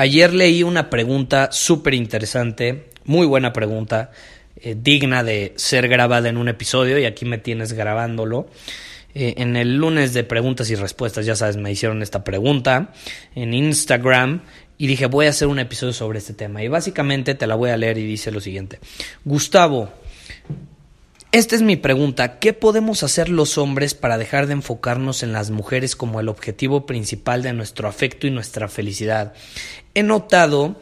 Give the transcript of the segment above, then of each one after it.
Ayer leí una pregunta súper interesante, muy buena pregunta, eh, digna de ser grabada en un episodio y aquí me tienes grabándolo. Eh, en el lunes de preguntas y respuestas, ya sabes, me hicieron esta pregunta en Instagram y dije voy a hacer un episodio sobre este tema y básicamente te la voy a leer y dice lo siguiente. Gustavo, esta es mi pregunta. ¿Qué podemos hacer los hombres para dejar de enfocarnos en las mujeres como el objetivo principal de nuestro afecto y nuestra felicidad? He notado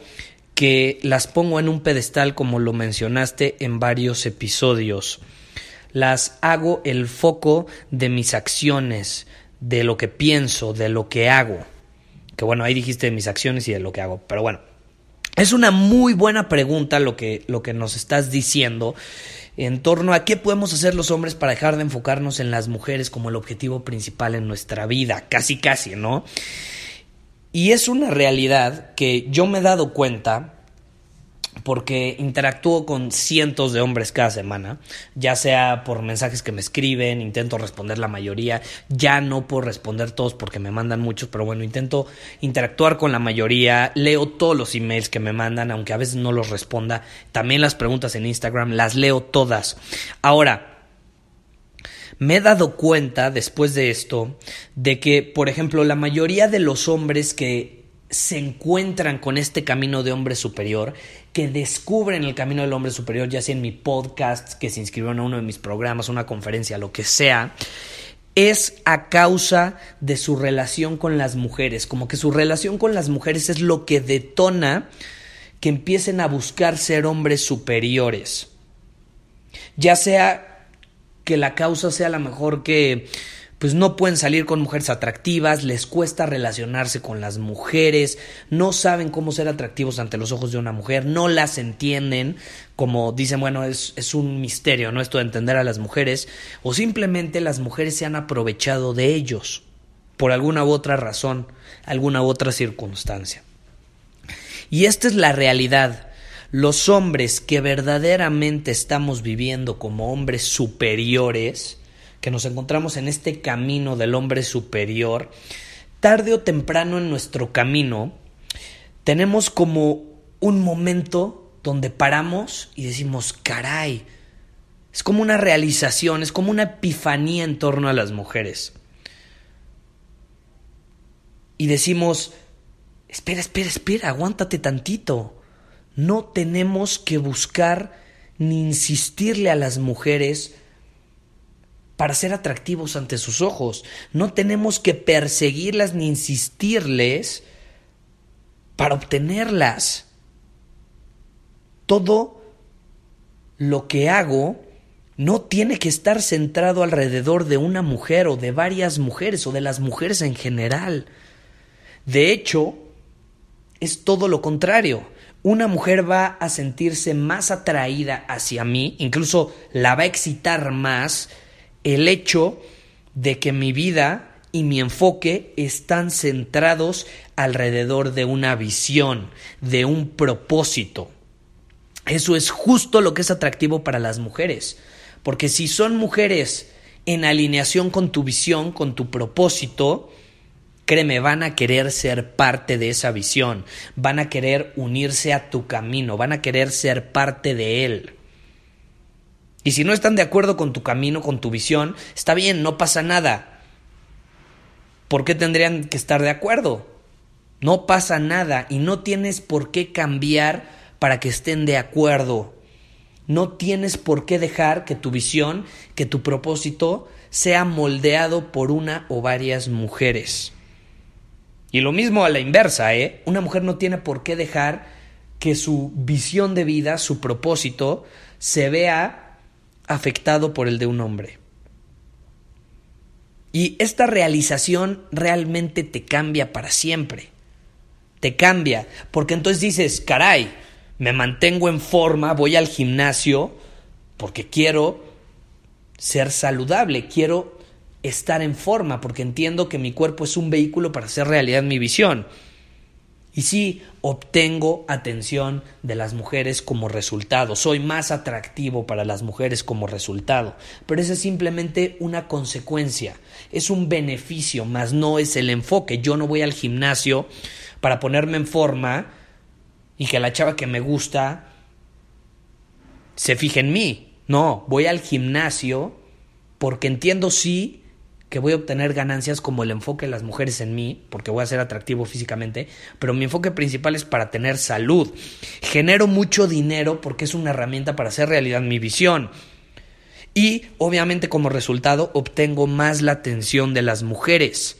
que las pongo en un pedestal como lo mencionaste en varios episodios. Las hago el foco de mis acciones, de lo que pienso, de lo que hago. Que bueno, ahí dijiste de mis acciones y de lo que hago, pero bueno. Es una muy buena pregunta lo que, lo que nos estás diciendo en torno a qué podemos hacer los hombres para dejar de enfocarnos en las mujeres como el objetivo principal en nuestra vida, casi casi, ¿no? Y es una realidad que yo me he dado cuenta porque interactúo con cientos de hombres cada semana, ya sea por mensajes que me escriben, intento responder la mayoría, ya no por responder todos porque me mandan muchos, pero bueno, intento interactuar con la mayoría, leo todos los emails que me mandan, aunque a veces no los responda, también las preguntas en Instagram, las leo todas. Ahora, me he dado cuenta después de esto de que, por ejemplo, la mayoría de los hombres que se encuentran con este camino de hombre superior, que descubren el camino del hombre superior, ya sea en mi podcast, que se inscribieron a uno de mis programas, una conferencia, lo que sea, es a causa de su relación con las mujeres, como que su relación con las mujeres es lo que detona que empiecen a buscar ser hombres superiores. Ya sea que la causa sea la mejor que pues no pueden salir con mujeres atractivas, les cuesta relacionarse con las mujeres, no saben cómo ser atractivos ante los ojos de una mujer, no las entienden, como dicen, bueno, es, es un misterio, ¿no? Esto de entender a las mujeres, o simplemente las mujeres se han aprovechado de ellos, por alguna u otra razón, alguna u otra circunstancia. Y esta es la realidad. Los hombres que verdaderamente estamos viviendo como hombres superiores, que nos encontramos en este camino del hombre superior, tarde o temprano en nuestro camino, tenemos como un momento donde paramos y decimos, caray, es como una realización, es como una epifanía en torno a las mujeres. Y decimos, espera, espera, espera, aguántate tantito. No tenemos que buscar ni insistirle a las mujeres para ser atractivos ante sus ojos. No tenemos que perseguirlas ni insistirles para obtenerlas. Todo lo que hago no tiene que estar centrado alrededor de una mujer o de varias mujeres o de las mujeres en general. De hecho, es todo lo contrario. Una mujer va a sentirse más atraída hacia mí, incluso la va a excitar más el hecho de que mi vida y mi enfoque están centrados alrededor de una visión, de un propósito. Eso es justo lo que es atractivo para las mujeres, porque si son mujeres en alineación con tu visión, con tu propósito, créeme, van a querer ser parte de esa visión, van a querer unirse a tu camino, van a querer ser parte de él. Y si no están de acuerdo con tu camino, con tu visión, está bien, no pasa nada. ¿Por qué tendrían que estar de acuerdo? No pasa nada y no tienes por qué cambiar para que estén de acuerdo. No tienes por qué dejar que tu visión, que tu propósito sea moldeado por una o varias mujeres. Y lo mismo a la inversa, ¿eh? Una mujer no tiene por qué dejar que su visión de vida, su propósito, se vea afectado por el de un hombre. Y esta realización realmente te cambia para siempre. Te cambia, porque entonces dices, caray, me mantengo en forma, voy al gimnasio porque quiero ser saludable, quiero estar en forma, porque entiendo que mi cuerpo es un vehículo para hacer realidad mi visión. Y sí, obtengo atención de las mujeres como resultado, soy más atractivo para las mujeres como resultado, pero esa es simplemente una consecuencia, es un beneficio, más no es el enfoque. Yo no voy al gimnasio para ponerme en forma y que la chava que me gusta se fije en mí. No, voy al gimnasio porque entiendo sí que voy a obtener ganancias como el enfoque de las mujeres en mí, porque voy a ser atractivo físicamente, pero mi enfoque principal es para tener salud. Genero mucho dinero porque es una herramienta para hacer realidad mi visión. Y obviamente como resultado obtengo más la atención de las mujeres.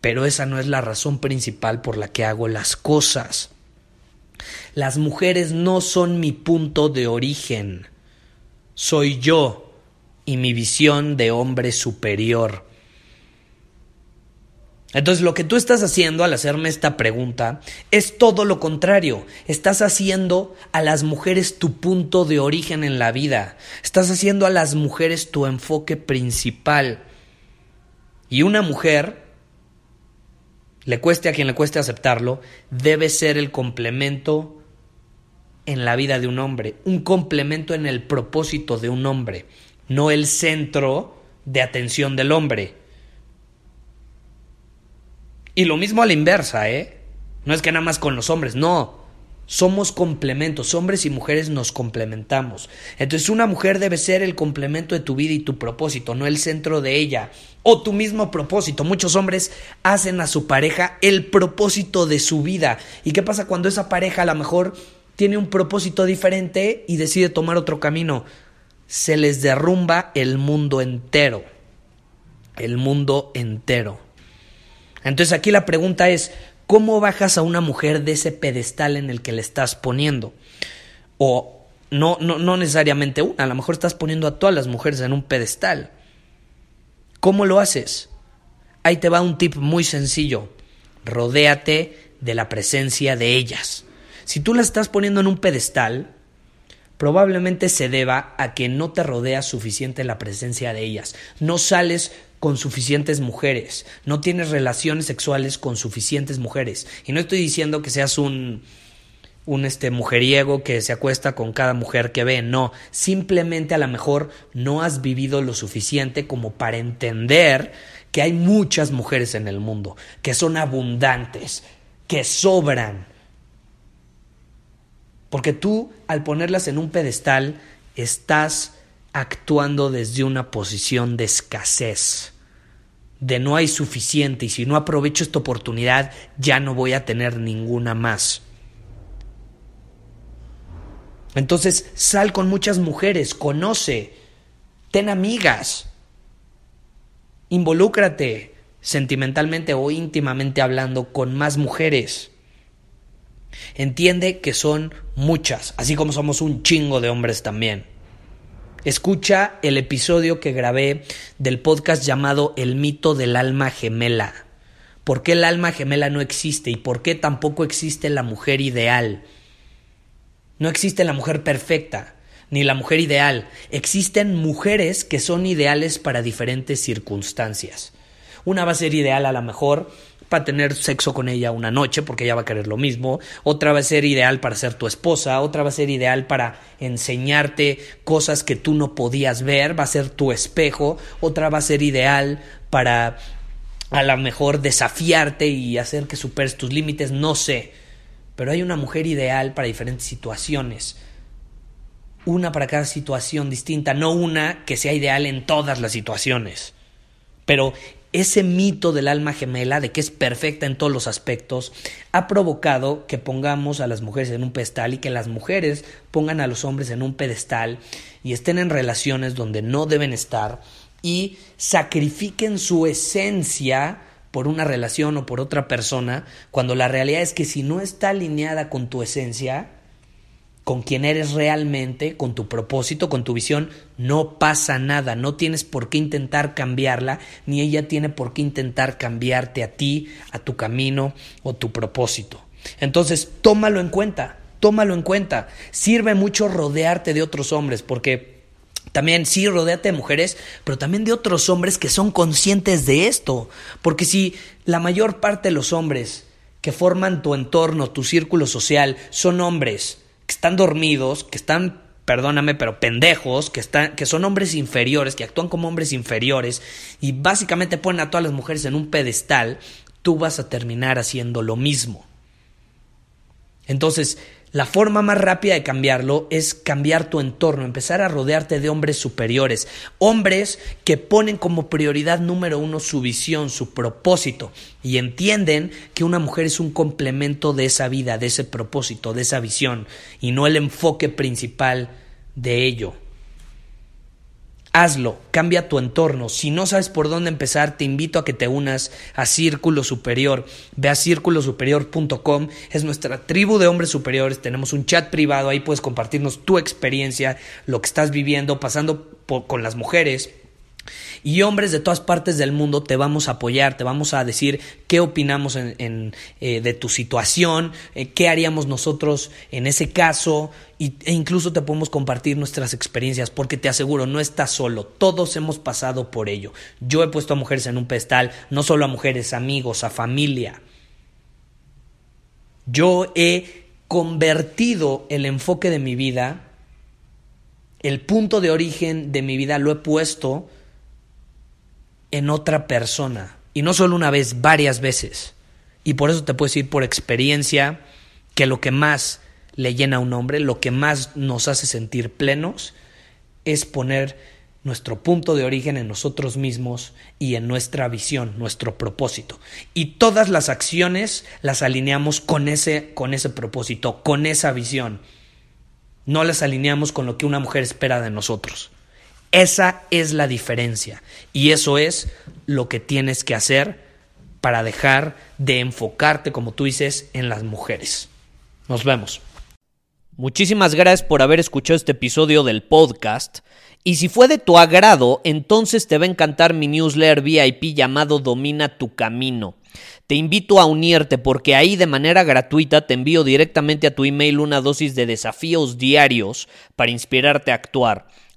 Pero esa no es la razón principal por la que hago las cosas. Las mujeres no son mi punto de origen. Soy yo y mi visión de hombre superior. Entonces lo que tú estás haciendo al hacerme esta pregunta es todo lo contrario. Estás haciendo a las mujeres tu punto de origen en la vida. Estás haciendo a las mujeres tu enfoque principal. Y una mujer, le cueste a quien le cueste aceptarlo, debe ser el complemento en la vida de un hombre, un complemento en el propósito de un hombre no el centro de atención del hombre. Y lo mismo a la inversa, ¿eh? No es que nada más con los hombres, no. Somos complementos, hombres y mujeres nos complementamos. Entonces una mujer debe ser el complemento de tu vida y tu propósito, no el centro de ella. O tu mismo propósito. Muchos hombres hacen a su pareja el propósito de su vida. ¿Y qué pasa cuando esa pareja a lo mejor tiene un propósito diferente y decide tomar otro camino? Se les derrumba el mundo entero. El mundo entero. Entonces aquí la pregunta es, ¿cómo bajas a una mujer de ese pedestal en el que le estás poniendo? O no, no, no necesariamente una, a lo mejor estás poniendo a todas las mujeres en un pedestal. ¿Cómo lo haces? Ahí te va un tip muy sencillo. Rodéate de la presencia de ellas. Si tú las estás poniendo en un pedestal, probablemente se deba a que no te rodea suficiente la presencia de ellas, no sales con suficientes mujeres, no tienes relaciones sexuales con suficientes mujeres. Y no estoy diciendo que seas un un este mujeriego que se acuesta con cada mujer que ve, no, simplemente a lo mejor no has vivido lo suficiente como para entender que hay muchas mujeres en el mundo, que son abundantes, que sobran, porque tú, al ponerlas en un pedestal, estás actuando desde una posición de escasez, de no hay suficiente y si no aprovecho esta oportunidad ya no voy a tener ninguna más. Entonces sal con muchas mujeres, conoce, ten amigas, involúcrate sentimentalmente o íntimamente hablando con más mujeres. Entiende que son muchas, así como somos un chingo de hombres también. Escucha el episodio que grabé del podcast llamado El mito del alma gemela. ¿Por qué el alma gemela no existe y por qué tampoco existe la mujer ideal? No existe la mujer perfecta, ni la mujer ideal. Existen mujeres que son ideales para diferentes circunstancias. Una va a ser ideal a lo mejor para tener sexo con ella una noche porque ella va a querer lo mismo, otra va a ser ideal para ser tu esposa, otra va a ser ideal para enseñarte cosas que tú no podías ver, va a ser tu espejo, otra va a ser ideal para a lo mejor desafiarte y hacer que superes tus límites, no sé, pero hay una mujer ideal para diferentes situaciones. Una para cada situación distinta, no una que sea ideal en todas las situaciones. Pero ese mito del alma gemela, de que es perfecta en todos los aspectos, ha provocado que pongamos a las mujeres en un pedestal y que las mujeres pongan a los hombres en un pedestal y estén en relaciones donde no deben estar y sacrifiquen su esencia por una relación o por otra persona, cuando la realidad es que si no está alineada con tu esencia, con quien eres realmente, con tu propósito, con tu visión, no pasa nada, no tienes por qué intentar cambiarla, ni ella tiene por qué intentar cambiarte a ti, a tu camino o tu propósito. Entonces, tómalo en cuenta, tómalo en cuenta. Sirve mucho rodearte de otros hombres, porque también sí, rodeate de mujeres, pero también de otros hombres que son conscientes de esto. Porque si la mayor parte de los hombres que forman tu entorno, tu círculo social, son hombres que están dormidos, que están, perdóname, pero pendejos, que, están, que son hombres inferiores, que actúan como hombres inferiores y básicamente ponen a todas las mujeres en un pedestal, tú vas a terminar haciendo lo mismo. Entonces, la forma más rápida de cambiarlo es cambiar tu entorno, empezar a rodearte de hombres superiores, hombres que ponen como prioridad número uno su visión, su propósito y entienden que una mujer es un complemento de esa vida, de ese propósito, de esa visión y no el enfoque principal de ello. Hazlo, cambia tu entorno. Si no sabes por dónde empezar, te invito a que te unas a Círculo Superior. Ve a círculosuperior.com, es nuestra tribu de hombres superiores. Tenemos un chat privado, ahí puedes compartirnos tu experiencia, lo que estás viviendo, pasando con las mujeres, y hombres de todas partes del mundo te vamos a apoyar, te vamos a decir qué opinamos eh, de tu situación, eh, qué haríamos nosotros en ese caso e incluso te podemos compartir nuestras experiencias porque te aseguro, no estás solo, todos hemos pasado por ello. Yo he puesto a mujeres en un pedestal, no solo a mujeres, amigos, a familia. Yo he convertido el enfoque de mi vida, el punto de origen de mi vida lo he puesto en otra persona. Y no solo una vez, varias veces. Y por eso te puedo decir por experiencia que lo que más le llena a un hombre, lo que más nos hace sentir plenos, es poner nuestro punto de origen en nosotros mismos y en nuestra visión, nuestro propósito. Y todas las acciones las alineamos con ese, con ese propósito, con esa visión. No las alineamos con lo que una mujer espera de nosotros. Esa es la diferencia y eso es lo que tienes que hacer para dejar de enfocarte, como tú dices, en las mujeres. Nos vemos. Muchísimas gracias por haber escuchado este episodio del podcast. Y si fue de tu agrado, entonces te va a encantar mi newsletter VIP llamado Domina tu Camino. Te invito a unirte porque ahí de manera gratuita te envío directamente a tu email una dosis de desafíos diarios para inspirarte a actuar.